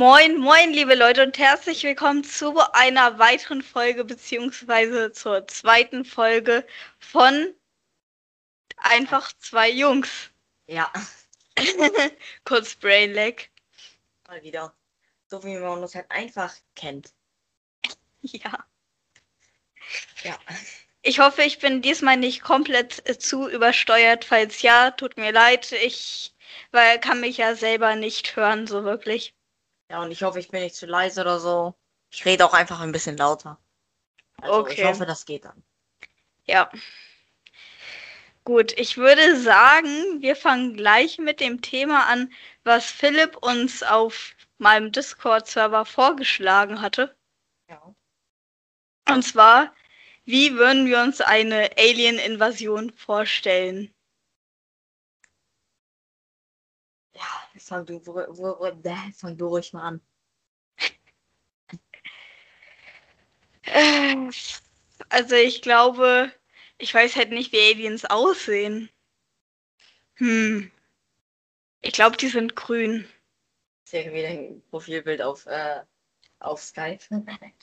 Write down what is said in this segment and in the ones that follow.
Moin, moin, liebe Leute und herzlich willkommen zu einer weiteren Folge beziehungsweise zur zweiten Folge von einfach zwei Jungs. Ja, Kurz Brainlag. mal wieder. So wie man uns halt einfach kennt. Ja. Ja. Ich hoffe, ich bin diesmal nicht komplett äh, zu übersteuert. Falls ja, tut mir leid. Ich weil kann mich ja selber nicht hören, so wirklich. Ja, und ich hoffe, ich bin nicht zu leise oder so. Ich rede auch einfach ein bisschen lauter. Also ich Okay. hoffe, das geht dann. Ja. Gut, ich würde sagen, wir fangen gleich mit dem Thema an, was Philipp uns auf meinem Discord-Server vorgeschlagen hatte. Ja. Und zwar, wie würden wir uns eine Alien-Invasion vorstellen? Fang du, wo, wo, wo, äh, fang du ruhig mal an. Also ich glaube, ich weiß halt nicht, wie Aliens aussehen. Hm. Ich glaube, die sind grün. Ich sehe wieder ein Profilbild auf, äh, auf Skype.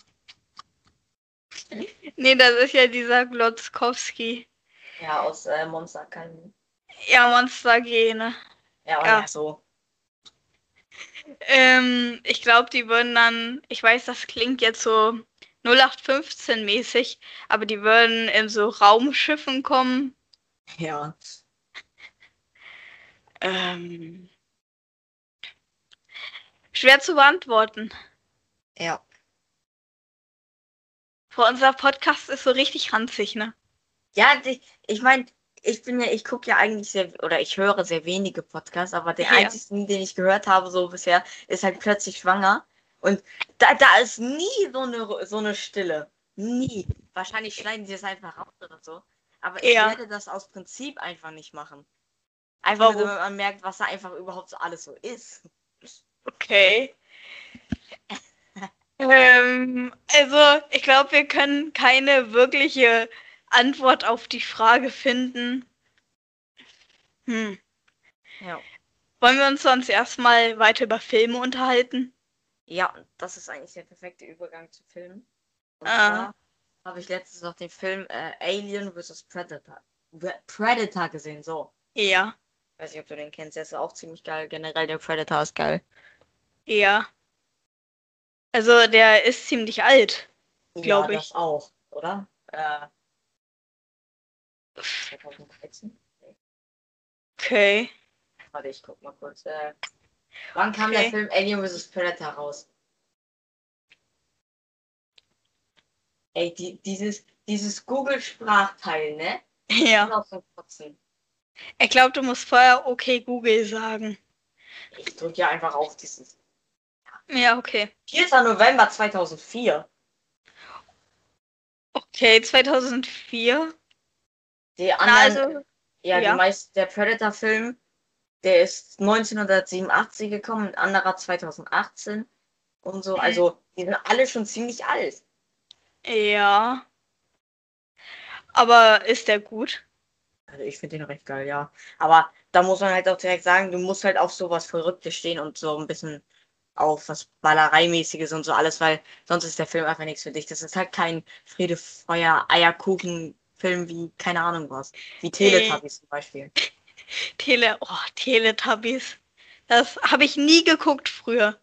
Nee, das ist ja dieser Glotzkowski. ja, aus äh, Monster Academy. Ja, Monster Gene. Ja, Ja. ja, so. Ähm, ich glaube, die würden dann, ich weiß, das klingt jetzt so 0815 mäßig, aber die würden in so Raumschiffen kommen. Ja. Ähm, schwer zu beantworten. Ja. Vor unser Podcast ist so richtig ranzig, ne? Ja, ich meine, ich bin ja, ich gucke ja eigentlich sehr, oder ich höre sehr wenige Podcasts, aber der Ja. einzige, den ich gehört habe so bisher, ist halt plötzlich schwanger. Und da, da ist nie so eine, so eine Stille. Nie. Wahrscheinlich schneiden sie es einfach raus oder so. Aber ich Ja. werde das aus Prinzip einfach nicht machen. Einfach, Warum? damit man merkt, was da einfach überhaupt so alles so ist. Okay. ähm, also, ich glaube, wir können keine wirkliche Antwort auf die Frage finden. Hm. Ja. Wollen wir uns sonst erstmal weiter über Filme unterhalten? Ja, das ist eigentlich der perfekte Übergang zu Filmen. Und Ah. habe ich letztens noch den Film äh, Alien vs. Predator. Predator gesehen, so. Ja, Weiß nicht, ob du den kennst, der ist auch ziemlich geil. Generell der Predator ist geil. ja. Also, der ist ziemlich alt. Glaub ja, ich. das auch, oder? Äh, 2013? Okay. Warte, ich guck mal kurz. Äh, wann kam Okay. der Film Alien vs. Predator raus? Ey, die, dieses, dieses Google-Sprachteil, ne? Ja. Ich glaube, du musst vorher okay Google sagen. Ich drücke ja einfach auf dieses. Ja, okay. 4. November 2004. Okay, 2004. Die Na, anderen, also, ja, ja. die meisten, der Predator-Film, der ist 1987 gekommen, ein anderer 2018 und so. Also, die sind alle schon ziemlich alt. ja. Aber ist der gut? Also, ich finde den recht geil, ja. Aber da muss man halt auch direkt sagen, du musst halt auf sowas Verrücktes stehen und so ein bisschen auf was Ballereimäßiges und so alles, weil sonst ist der Film einfach nichts für dich. Das ist halt kein Friede, Feuer, Eierkuchen-Film wie, keine Ahnung was. Wie Teletubbies zum Beispiel. Tele, oh, Teletubbies. Das habe ich nie geguckt früher.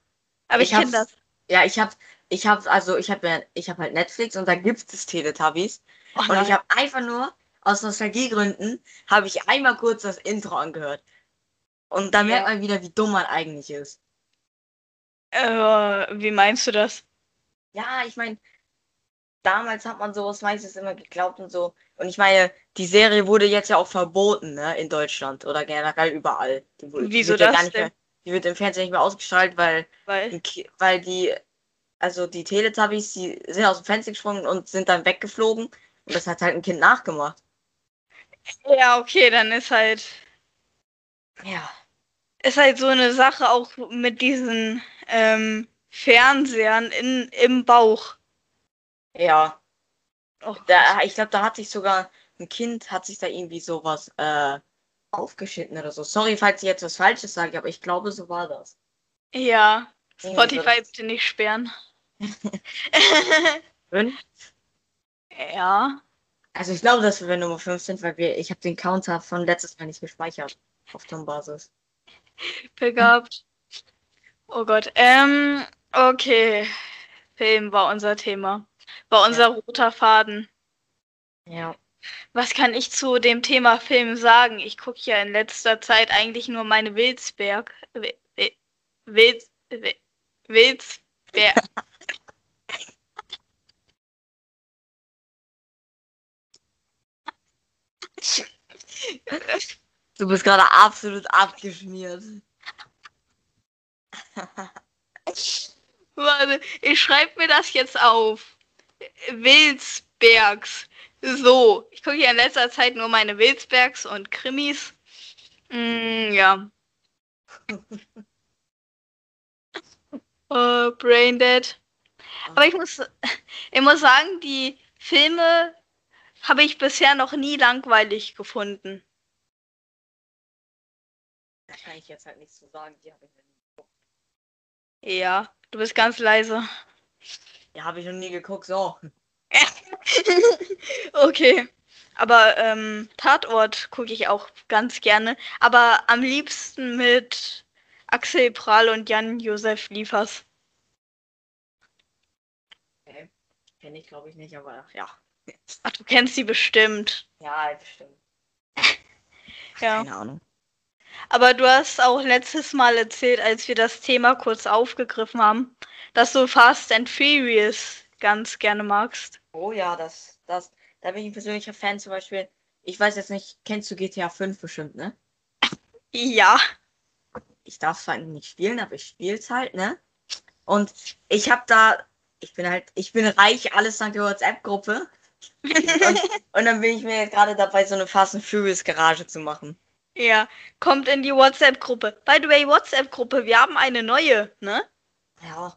Aber ich, Ich kenne das. Ja, ich hab, ich hab, also ich hab ja, ich hab halt Netflix und da gibt es Teletubbies. Oh, Und ich habe einfach nur, aus Nostalgiegründen, habe ich einmal kurz das Intro angehört. Und da Ja. merkt man wieder, wie dumm man eigentlich ist. äh, wie meinst du das? Ja, ich meine, damals hat man sowas meistens immer geglaubt und so. Und ich meine, die Serie wurde jetzt ja auch verboten, ne, in Deutschland oder generell überall. Die, die Wieso ja das nicht denn? mehr, die wird im Fernsehen nicht mehr ausgestrahlt, weil, Weil, weil die, also die Teletubbies, die sind aus dem Fenster gesprungen und sind dann weggeflogen. Und das hat halt ein Kind nachgemacht. ja, okay, dann ist halt, Ja. ist halt so eine Sache auch mit diesen ähm, Fernsehern in, im Bauch. Ja. Oh, Da, ich glaube, da hat sich sogar ein Kind, hat sich da irgendwie sowas äh, aufgeschnitten oder so. Sorry, falls ich jetzt was Falsches sage, aber ich glaube, so war das. ja, Spotify bitte nicht sperren. Fünf? ja. Also ich glaube, dass wir Nummer 5 sind, weil wir, ich habe den Counter von letztes Mal nicht gespeichert. Auf Tom-Basis. Begabt. Oh Gott. Ähm, okay. Film war unser Thema. War unser ja. roter Faden. Ja. Was kann ich zu dem Thema Film sagen? Ich gucke ja in letzter Zeit eigentlich nur meine Wilsberg. Wils, Wilsberg. Du bist gerade absolut abgeschmiert. Warte, ich schreibe mir das jetzt auf. Wilsbergs. So, ich gucke ja in letzter Zeit nur meine Wilsbergs und Krimis. Mm, ja. uh, Brain Dead. Aber ich muss, ich muss sagen, die Filme habe ich bisher noch nie langweilig gefunden. Da kann ich jetzt halt nichts zu sagen. Die habe ich noch nie geguckt. Ja, du bist ganz leise. Ja, habe ich noch nie geguckt, so. okay. Aber ähm, Tatort gucke ich auch ganz gerne. Aber am liebsten mit Axel Prahl und Jan-Josef Liefers. Okay. Kenne ich, glaube ich, nicht, aber ja. Ach, du kennst sie bestimmt. Ja, bestimmt. ja. Keine Ahnung. Aber du hast auch letztes Mal erzählt, als wir das Thema kurz aufgegriffen haben, dass du Fast and Furious ganz gerne magst. Oh ja, das, das, da bin ich ein persönlicher Fan zum Beispiel. Ich weiß jetzt nicht, kennst du GTA 5 bestimmt, ne? Ja. Ich darf es halt nicht spielen, aber ich spiele es halt, ne? Und ich habe da, ich bin halt, ich bin reich, alles dank der WhatsApp-Gruppe. und, und, dann bin ich mir jetzt gerade dabei, so eine Fast and Furious Garage zu machen. Ja, kommt in die WhatsApp-Gruppe. By the way, WhatsApp-Gruppe, wir haben eine neue, ne? Ja.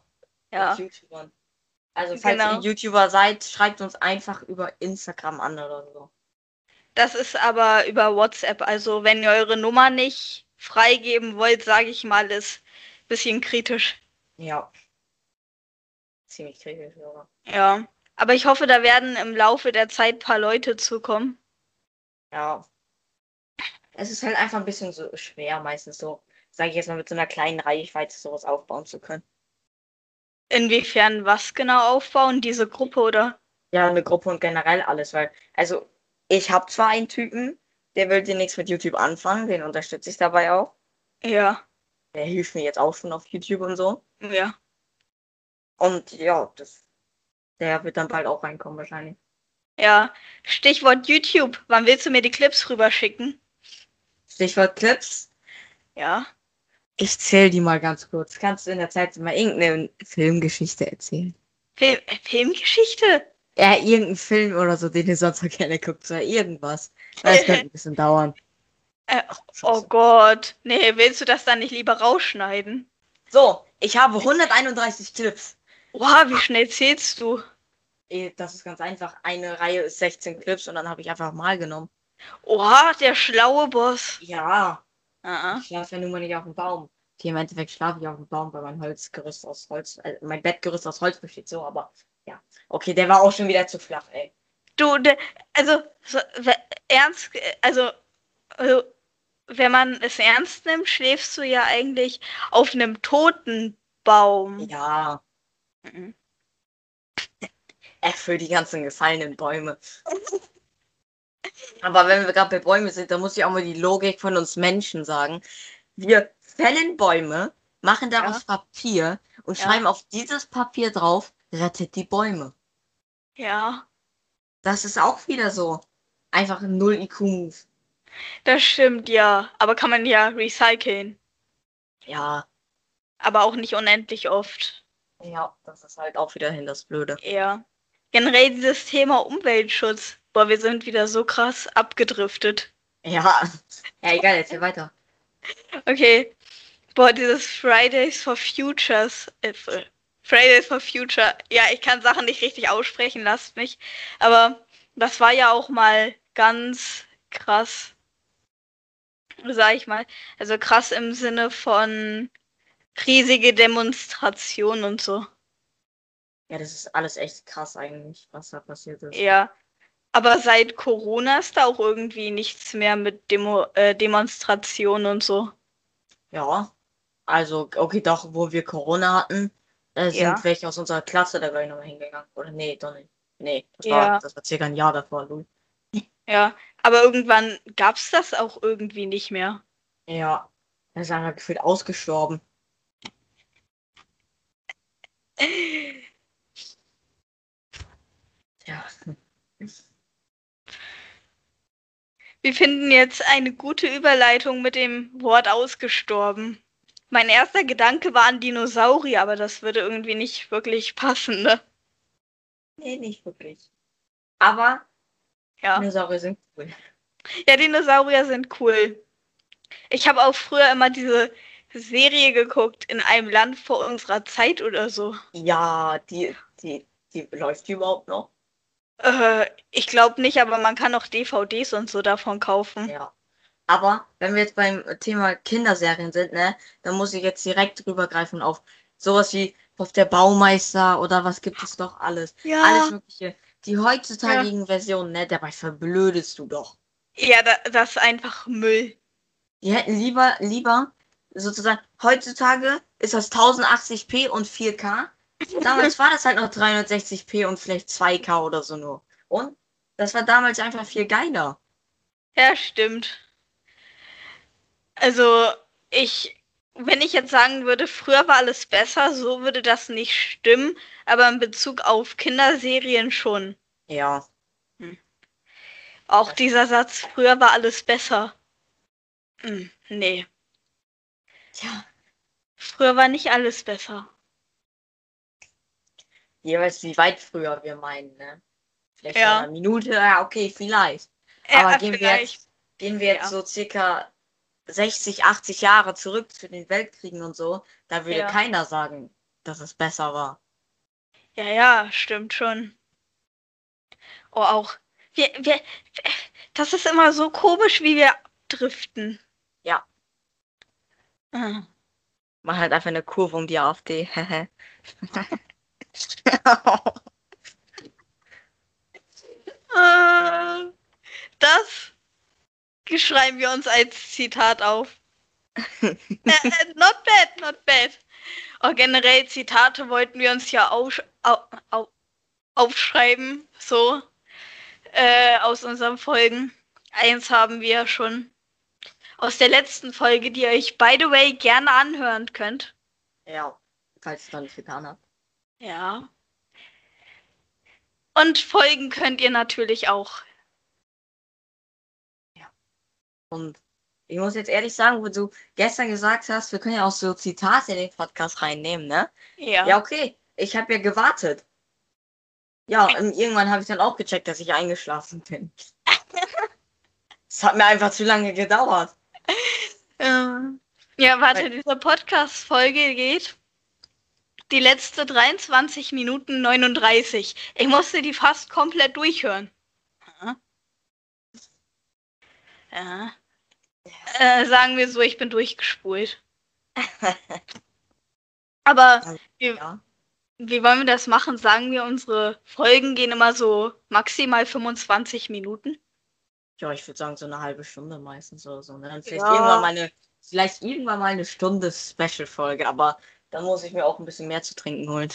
Ja. YouTubern. Also, falls genau. ihr YouTuber seid, schreibt uns einfach über Instagram an oder so. Das ist aber über WhatsApp. Also, wenn ihr eure Nummer nicht freigeben wollt, sage ich mal, ist ein bisschen kritisch. Ja. Ziemlich kritisch, oder? Ja. Aber ich hoffe, da werden im Laufe der Zeit ein paar Leute zukommen. Ja. Es ist halt einfach ein bisschen so schwer, meistens so, sage ich jetzt mal, mit so einer kleinen Reichweite sowas aufbauen zu können. Inwiefern was genau aufbauen? Diese Gruppe oder? Ja, eine Gruppe und generell alles, weil, also, ich habe zwar einen Typen, der will dir nichts mit YouTube anfangen, den unterstütze ich dabei auch. Ja. Der hilft mir jetzt auch schon auf YouTube und so. Ja. Und ja, das der wird dann bald auch reinkommen wahrscheinlich. Ja, Stichwort YouTube. Wann willst du mir die Clips rüberschicken? Stichwort Clips? Ja. Ich zähle die mal ganz kurz. Kannst du in der Zeit mal irgendeine Filmgeschichte erzählen? Film äh, Filmgeschichte? Ja, irgendein Film oder so, den ihr sonst noch gerne guckt. Oder irgendwas. Das könnte ein bisschen dauern. Äh, oh Gott. Nee, willst du das dann nicht lieber rausschneiden? So, ich habe 131 Clips. Wow, wie schnell zählst du? Das ist ganz einfach. Eine Reihe ist 16 Clips und dann habe ich einfach mal genommen. Oha, der schlaue Boss. Ja. Ich schlafe ja nun mal nicht auf dem Baum. Okay, im Endeffekt schlafe ich auf dem Baum, weil mein Holzgerüst aus Holz, äh, mein Bettgerüst aus Holz besteht so, aber ja. Okay, der war auch schon wieder zu flach, ey. Du, de, also, so, ernst, also, also, wenn man es ernst nimmt, schläfst du ja eigentlich auf einem toten Baum. Ja. Mhm. F für die ganzen gefallenen Bäume. Aber wenn wir gerade bei Bäumen sind, dann muss ich auch mal die Logik von uns Menschen sagen. Wir fällen Bäume, machen daraus ja. Papier und ja. schreiben auf dieses Papier drauf, rettet die Bäume. Ja. Das ist auch wieder so. Einfach ein null IQ-Move. Das stimmt, ja. Aber kann man ja recyceln. Ja. Aber auch nicht unendlich oft. Ja, das ist halt auch wieder hin das Blöde. Ja. Generell dieses Thema Umweltschutz. Boah, wir sind wieder so krass abgedriftet. Ja. Ja, egal, erzähl weiter. Okay. Boah, dieses Fridays for Futures. Äh, Fridays for Future. Ja, ich kann Sachen nicht richtig aussprechen, lasst mich. Aber das war ja auch mal ganz krass. Sag ich mal. Also krass im Sinne von riesige Demonstrationen und so. Ja, das ist alles echt krass eigentlich, was da passiert ist. Ja. Aber seit Corona ist da auch irgendwie nichts mehr mit Demo äh, Demonstrationen und so. Ja. Also, okay, doch, wo wir Corona hatten, äh, sind Ja. welche aus unserer Klasse da gleich nochmal hingegangen. Oder nee, doch nicht. Nee, das Ja. war, das war circa ein Jahr davor, Lu. Ja. Aber irgendwann gab's das auch irgendwie nicht mehr. Ja. Er ist einfach gefühlt ausgestorben. Ja. Wir finden jetzt eine gute Überleitung mit dem Wort ausgestorben. Mein erster Gedanke war an Dinosaurier, aber das würde irgendwie nicht wirklich passen, ne? Nee, nicht wirklich. Aber Ja. Dinosaurier sind cool. Ja, Dinosaurier sind cool. Ich habe auch früher immer diese Serie geguckt, in einem Land vor unserer Zeit oder so. Ja, die, die, die läuft die überhaupt noch? Äh, ich glaube nicht, aber man kann auch DVDs und so davon kaufen. Ja. Aber wenn wir jetzt beim Thema Kinderserien sind, ne, dann muss ich jetzt direkt rübergreifen auf sowas wie auf der Baumeister oder was gibt es doch alles. Ja. Alles Mögliche. Die heutzutage Versionen, ne, dabei verblödest du doch. Ja, da, das ist einfach Müll. Die hätten lieber, lieber, sozusagen, heutzutage ist das 1080p und 4K. Damals war das halt noch 360p und vielleicht 2K oder so nur. Und das war damals einfach viel geiler. Ja, stimmt. Also, ich, wenn ich jetzt sagen würde, früher war alles besser, so würde das nicht stimmen, aber in Bezug auf Kinderserien schon. Ja. Auch dieser Satz, früher war alles besser. Hm, nee, Tja, früher war nicht alles besser. Jeweils wie weit früher wir meinen, ne? Vielleicht Ja. vor einer Minute, ja, okay, vielleicht. Ja, Aber gehen wir vielleicht. jetzt, gehen wir jetzt Ja. so circa 60, 80 Jahre zurück zu den Weltkriegen und so, da würde Ja. keiner sagen, dass es besser war. Ja, ja, stimmt schon. Oh, auch. Wir, wir, das ist immer so komisch, wie wir driften. Ja. Ah. Man halt einfach eine Kurve um die AfD. Das schreiben wir uns als Zitat auf. äh, äh, not bad, not bad. Oh, generell Zitate wollten wir uns ja auf, au, au, aufschreiben, so äh, aus unseren Folgen. Eins haben wir schon aus der letzten Folge, die ihr euch by the way gerne anhören könnt. ja, falls es noch nicht getan hat. Ja. Und folgen könnt ihr natürlich auch. Und ich muss jetzt ehrlich sagen, wo du gestern gesagt hast, wir können ja auch so Zitate in den Podcast reinnehmen, ne? Ja. Ja, okay. Ich habe ja gewartet. Ja, und irgendwann habe ich dann auch gecheckt, dass ich eingeschlafen bin. Es hat mir einfach zu lange gedauert. Äh, Ja, warte, Weil- diese Podcast-Folge geht die letzte 23 Minuten 39. Ich musste die fast komplett durchhören. Ja. Ja. Äh, sagen wir so, ich bin durchgespult. Aber wie, Ja. wie wollen wir das machen? Sagen wir, unsere Folgen gehen immer so maximal 25 Minuten. Ja, ich würde sagen, so eine halbe Stunde meistens oder so. ne? Dann vielleicht Ja. irgendwann mal eine, vielleicht irgendwann mal eine Stunde Special-Folge, aber dann muss ich mir auch ein bisschen mehr zu trinken holen.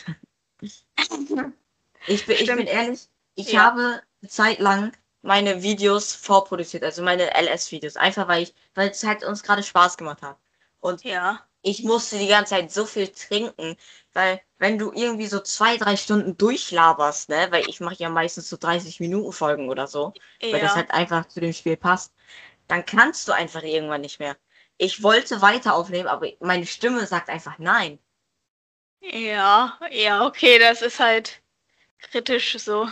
Ich bin, ich bin ehrlich, ich Ja. habe eine Zeit lang meine Videos vorproduziert, also meine LS-Videos, einfach weil ich, weil es halt uns gerade Spaß gemacht hat. Und Ja. ich musste die ganze Zeit so viel trinken, weil wenn du irgendwie so zwei, drei Stunden durchlaberst, ne, weil ich mache ja meistens so 30 Minuten Folgen oder so, weil das Ja. halt einfach zu dem Spiel passt, dann kannst du einfach irgendwann nicht mehr. Ich wollte weiter aufnehmen, aber meine Stimme sagt einfach nein. Ja, ja, okay, das ist halt kritisch so.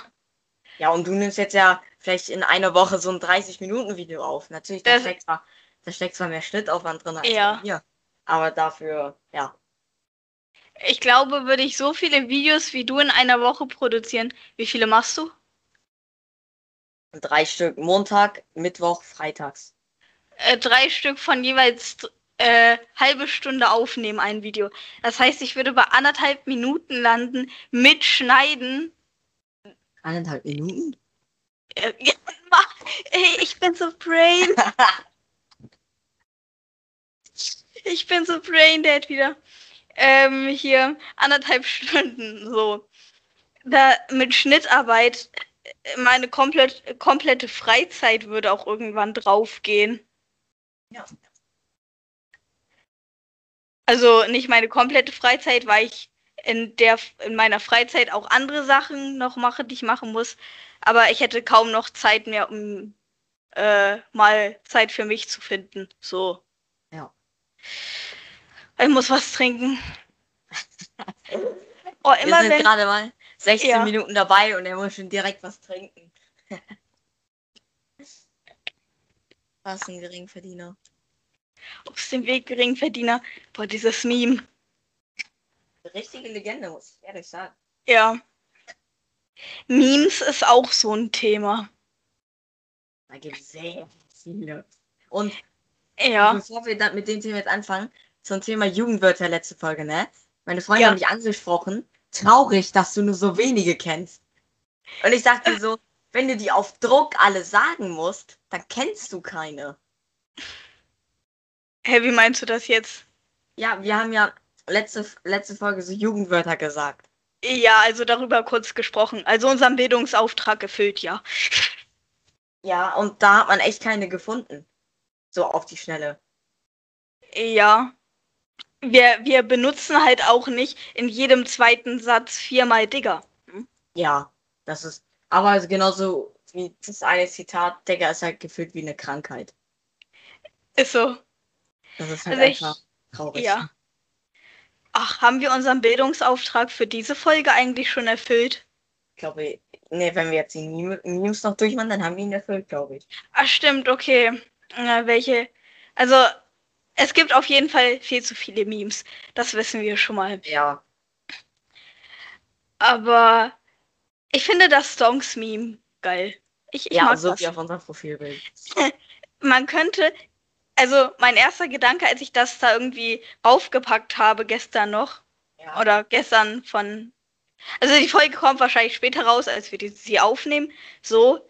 Ja, und du nimmst jetzt ja vielleicht in einer Woche so ein 30-Minuten-Video auf. Natürlich, da steckt, zwar, da steckt zwar mehr Schnittaufwand drin als Ja. bei mir. Aber dafür, ja. Ich glaube, würde ich so viele Videos wie du in einer Woche produzieren, wie viele machst du? Drei Stück Montag, Mittwoch, Freitags. Äh, drei Stück von jeweils äh, halbe Stunde aufnehmen, ein Video. Das heißt, ich würde bei anderthalb Minuten landen, mitschneiden. Anderthalb Minuten? Äh, ja, mach, ey, ich bin so brain. ich bin so brain dead wieder. Ähm, hier anderthalb Stunden so. Da mit Schnittarbeit meine komplett, komplette Freizeit würde auch irgendwann draufgehen. Ja. Also nicht meine komplette Freizeit, weil ich in der in meiner Freizeit auch andere Sachen noch mache, die ich machen muss. Aber ich hätte kaum noch Zeit mehr, um äh, mal Zeit für mich zu finden. So. Ja. Ich muss was trinken. oh, immer Wir sind wenn... gerade mal 16 ja. Minuten dabei und er muss schon direkt was trinken. was ein Geringverdiener. Aus dem Weg Geringverdiener. Boah, dieses Meme. Richtige Legende, muss ich ehrlich sagen. Ja. Memes ist auch so ein Thema. Da gibt es sehr viele. Und ja. bevor wir dann mit dem Thema jetzt anfangen, zum Thema Jugendwörter letzte Folge, ne? Meine Freunde Ja. haben mich angesprochen. Traurig, dass du nur so wenige kennst. Und ich sagte so, wenn du die auf Druck alle sagen musst, dann kennst du keine. Hä, wie meinst du das jetzt? Ja, wir haben ja letzte, letzte Folge so Jugendwörter gesagt. Ja, also darüber kurz gesprochen. Also unseren Bildungsauftrag erfüllt, ja. Ja, und da hat man echt keine gefunden. So auf die Schnelle. Ja. Wir, wir benutzen halt auch nicht in jedem zweiten Satz viermal Digger. Hm? Ja, das ist. Aber genauso wie das eine Zitat, Digga, ist halt gefühlt wie eine Krankheit. Ist so. Das ist halt Also ich- einfach traurig. Ja. Ach, haben wir unseren Bildungsauftrag für diese Folge eigentlich schon erfüllt? Ich glaube, nee, wenn wir jetzt die Meme- Memes noch durchmachen, dann haben wir ihn erfüllt, glaube ich. Ach, stimmt, okay. Na, welche? Also, es gibt auf jeden Fall viel zu viele Memes. Das wissen wir schon mal. Ja. Aber ich finde das Songs-Meme geil. Ich, ich Ja, mag so das. wie auf unserem Profilbild. Man könnte, also mein erster Gedanke, als ich das da irgendwie raufgepackt habe, gestern noch, Ja. oder gestern von. Also die Folge kommt wahrscheinlich später raus, als wir die, sie aufnehmen. So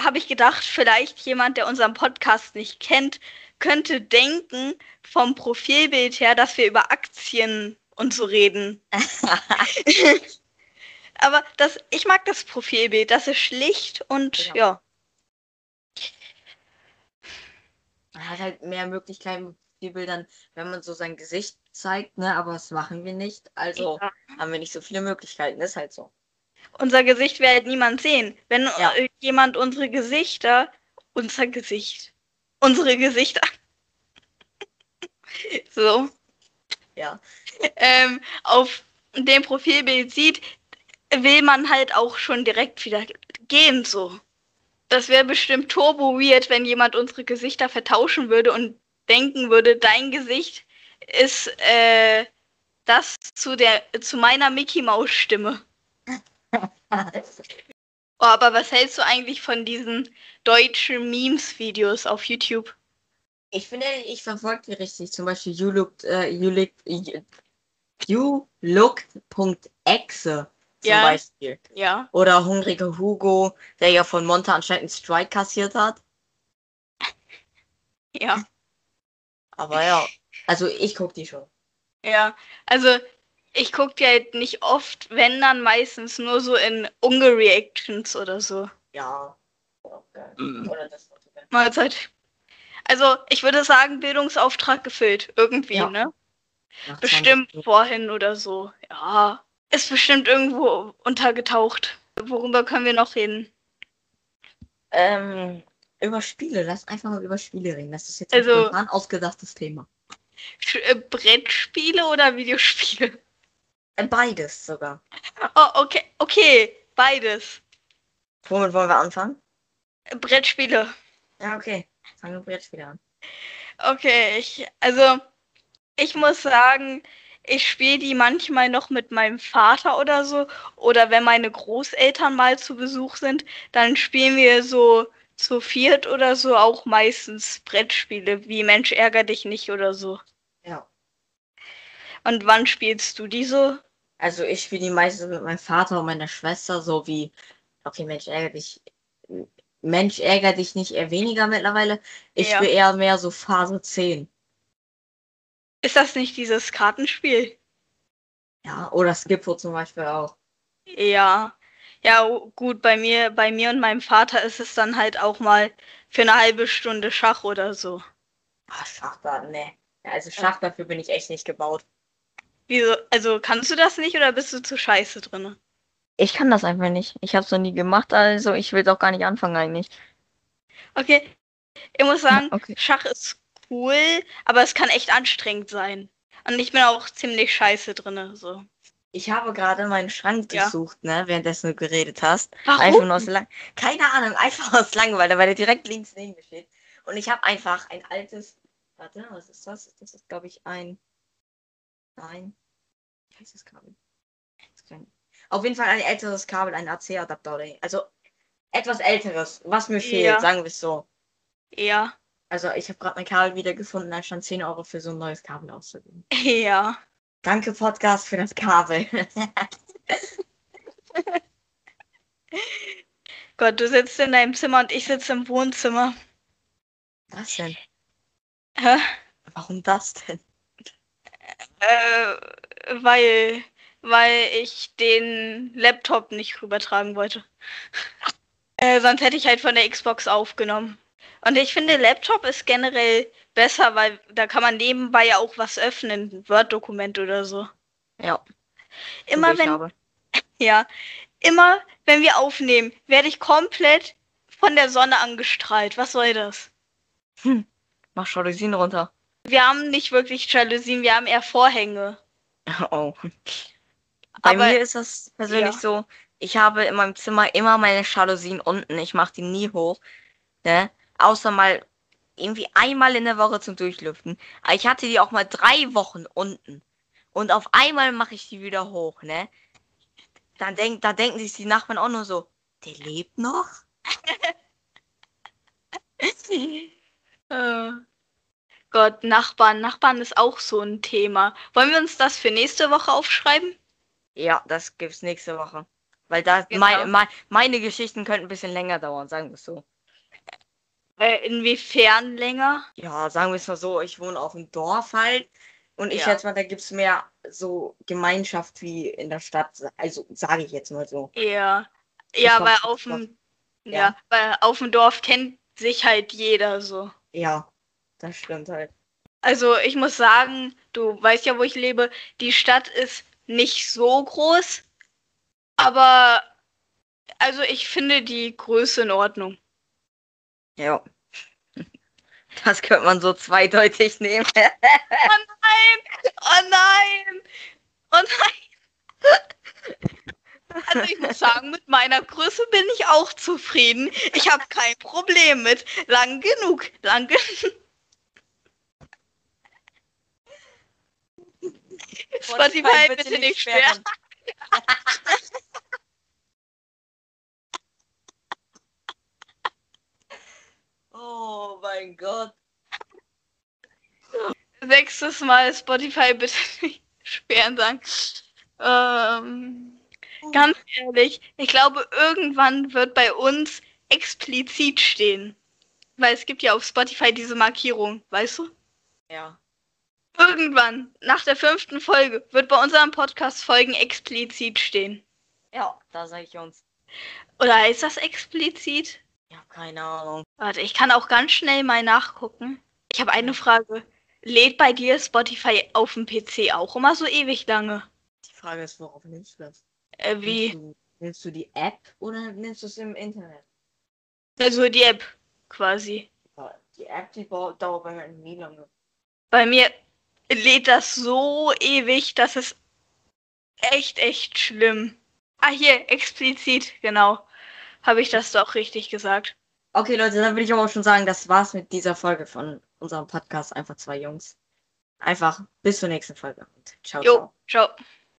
habe ich gedacht, vielleicht jemand, der unseren Podcast nicht kennt, könnte denken vom Profilbild her, dass wir über Aktien und so reden. Aber das, ich mag das Profilbild. Das ist schlicht und Ja. ja. Man hat halt mehr Möglichkeiten mit die Bildern, wenn man so sein Gesicht zeigt, ne? Aber das machen wir nicht. Also Ja. haben wir nicht so viele Möglichkeiten. Ist halt so. Unser Gesicht wird halt niemand sehen. Wenn Ja. jemand unsere Gesichter, unser Gesicht, unsere Gesichter, so, Ja. ähm, auf dem Profilbild sieht, will man halt auch schon direkt wieder gehen, so. Das wäre bestimmt turbo weird, wenn jemand unsere Gesichter vertauschen würde und denken würde, dein Gesicht ist äh, das zu der zu meiner Mickey Maus Stimme. Oh, aber was hältst du eigentlich von diesen deutschen Memes-Videos auf YouTube? Ich finde, ich verfolge die richtig. Zum Beispiel you looked, äh, you looked, you looked.exe zum Ja. Beispiel. Ja. Oder hungriger Hugo, der ja von Monta anscheinend einen Strike kassiert hat. Ja. Aber ja, also ich gucke die schon. Ja. Also, ich gucke die halt nicht oft, wenn dann meistens nur so in Unge-Reactions oder so. Ja. Okay. Mhm. Oder das Mahlzeit. Also, ich würde sagen, Bildungsauftrag gefüllt. Irgendwie, Ja. ne? Nach 20 Bestimmt vorhin oder so. Ja. Ist bestimmt irgendwo untergetaucht. Worüber können wir noch reden? Ähm, über Spiele. Lass einfach mal über Spiele reden. Das ist jetzt Also- ein ausgedachtes Thema. Äh, Brettspiele oder Videospiele? Äh, Beides sogar. Oh, okay, okay, beides. Womit wollen wir anfangen? Brettspiele. Ja, okay. Fangen wir Brettspiele an. Okay, ich, also, ich muss sagen, ich spiele die manchmal noch mit meinem Vater oder so. Oder wenn meine Großeltern mal zu Besuch sind, dann spielen wir so zu viert oder so auch meistens Brettspiele, wie Mensch ärger dich nicht oder so. Ja. Und wann spielst du die so? Also ich spiele die meistens mit meinem Vater und meiner Schwester, so wie, okay, Mensch, ärger dich. Mensch, ärger dich nicht eher weniger mittlerweile. Ich Ja. spiele eher mehr so Phase 10. Ist das nicht dieses Kartenspiel? Ja, oder Skippo zum Beispiel auch. Ja. Ja, o- gut, bei mir, bei mir und meinem Vater ist es dann halt auch mal für eine halbe Stunde Schach oder so. Ah, Schach da, ne. Ja, also Schach dafür bin ich echt nicht gebaut. Wieso, also kannst du das nicht oder bist du zu scheiße drinne? Ich kann das einfach nicht. Ich habe es noch nie gemacht, also ich will es auch gar nicht anfangen eigentlich. Okay, ich muss sagen, Okay. Schach ist cool, aber es kann echt anstrengend sein. Und ich bin auch ziemlich scheiße drinne, so. Ich habe gerade meinen Schrank Ja. durchsucht, ne, währenddessen du geredet hast. Warum? Einfach nur aus Lang Keine Ahnung, einfach aus Langeweile, weil der direkt links neben mir steht. Und ich habe einfach ein altes. Warte, was ist das? Das ist, glaube ich, ein. Nein. Wie heißt das Kabel? Auf jeden Fall ein älteres Kabel, ein AC-Adapter oder also etwas älteres, was mir fehlt, Ja. sagen wir es so. Ja. Also ich habe gerade mein Kabel wiedergefunden, anstatt 10 Euro für so ein neues Kabel auszugeben. Ja. Danke, Podcast, für das Kabel. Gott, du sitzt in deinem Zimmer und ich sitze im Wohnzimmer. Was denn? Hä? Warum das denn? Äh, weil, weil ich den Laptop nicht rübertragen wollte. Äh, sonst hätte ich halt von der Xbox aufgenommen. Und ich finde, Laptop ist generell besser, weil da kann man nebenbei ja auch was öffnen, ein Word-Dokument oder so. Ja. Immer wenn, habe. ja, immer wenn wir aufnehmen, werde ich komplett von der Sonne angestrahlt. Was soll das? Mach Jalousien runter. Wir haben nicht wirklich Jalousien, wir haben eher Vorhänge. Oh. Bei Aber- mir ist das persönlich Ja. so, ich habe in meinem Zimmer immer meine Jalousien unten. Ich mache die nie hoch. Ne? Außer mal irgendwie einmal in der Woche zum Durchlüften. Aber ich hatte die auch mal drei Wochen unten. Und auf einmal mache ich die wieder hoch, ne? Dann denk, da denken sich die Nachbarn auch nur so, der lebt noch? Äh, Gott, Nachbarn. Nachbarn ist auch so ein Thema. Wollen wir uns das für nächste Woche aufschreiben? Ja, das gibt's nächste Woche. Weil da Genau. mein, mein, meine Geschichten könnten ein bisschen länger dauern, sagen wir es so. Äh, inwiefern länger? Ja, sagen wir es mal so, ich wohne auf dem Dorf halt. Und ich Ja. schätze mal, da gibt es mehr so Gemeinschaft wie in der Stadt. Also sage ich jetzt mal so. Ja. Ja, weil auf dem ja. Ja. weil auf dem Dorf kennt sich halt jeder so. Ja, das stimmt halt. Also ich muss sagen, du weißt ja, wo ich lebe, die Stadt ist nicht so groß, aber also ich finde die Größe in Ordnung. Ja. Das könnte man so zweideutig nehmen. Oh nein! Oh nein! Oh nein! Also ich muss sagen, mit meiner Größe bin ich auch zufrieden. Ich habe kein Problem mit. Lang genug. Lang genug. Spotify bitte nicht sperren. Oh mein Gott. Sechstes Mal Spotify bitte nicht sperren sagen. Ähm, ganz ehrlich, ich glaube, irgendwann wird bei uns explizit stehen. Weil es gibt ja auf Spotify diese Markierung, weißt du? Ja. Irgendwann, nach der fünften Folge, wird bei unseren Podcast-Folgen explizit stehen. Ja, da sage ich uns. Oder heißt das explizit? Ich habe keine Ahnung. Warte, ich kann auch ganz schnell mal nachgucken. Ich habe eine Frage. Lädt bei dir Spotify auf dem PC auch immer so ewig lange? Die Frage ist, worauf nimmst du das? Äh, wie? Nimmst du, nimmst du die App oder nimmst du es im Internet? Also die App quasi. Die App, die dauert bei mir nie lange. Bei mir lädt das so ewig, das ist echt, echt schlimm. Ah, hier, explizit, genau. Habe ich das doch richtig gesagt. Okay, Leute, dann würde ich aber auch schon sagen, das war's mit dieser Folge von unserem Podcast. Einfach zwei Jungs. Einfach bis zur nächsten Folge. Und ciao, Jo, ciao. ciao.